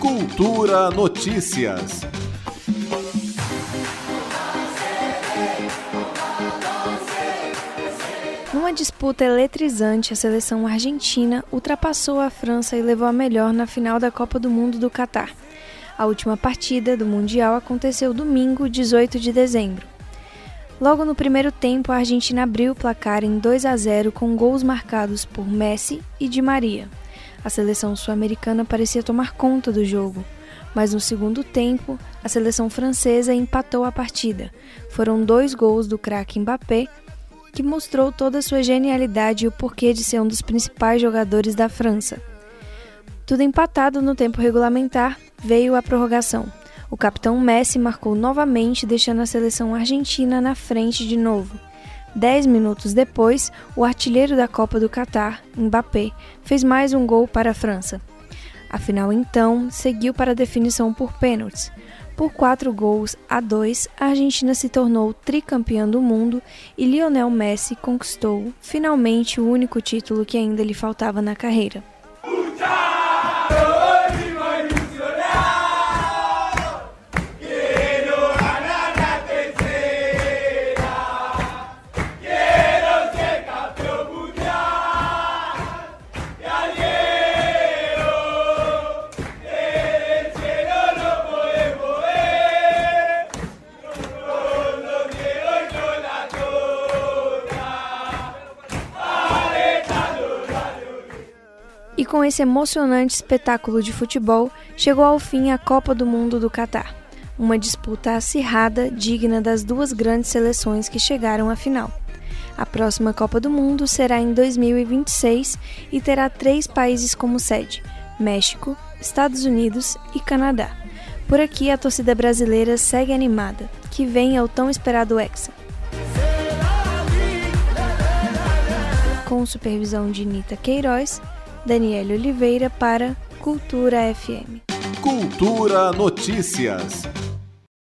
Cultura Notícias. Numa disputa eletrizante, a seleção argentina ultrapassou a França e levou a melhor na final da Copa do Mundo do Catar. A última partida do Mundial aconteceu domingo, 18 de dezembro. Logo no primeiro tempo, a Argentina abriu o placar em 2 a 0 com gols marcados por Messi e Di Maria. A seleção sul-americana parecia tomar conta do jogo, mas no segundo tempo, a seleção francesa empatou a partida. Foram dois gols do craque Mbappé que mostrou toda a sua genialidade e o porquê de ser um dos principais jogadores da França. Tudo empatado no tempo regulamentar, veio a prorrogação. O capitão Messi marcou novamente, deixando a seleção argentina na frente de novo. Dez minutos depois, o artilheiro da Copa do Catar, Mbappé, fez mais um gol para a França. A final, então, seguiu para a definição por pênaltis. Por quatro gols a dois, a Argentina se tornou tricampeã do mundo e Lionel Messi conquistou finalmente o único título que ainda lhe faltava na carreira. E com esse emocionante espetáculo de futebol, chegou ao fim a Copa do Mundo do Catar. Uma disputa acirrada, digna das duas grandes seleções que chegaram à final. A próxima Copa do Mundo será em 2026 e terá três países como sede: México, Estados Unidos e Canadá. Por aqui a torcida brasileira segue animada, que venha o tão esperado Hexa. Com supervisão de Nita Queiroz, Daniela Oliveira para Cultura FM. Cultura Notícias.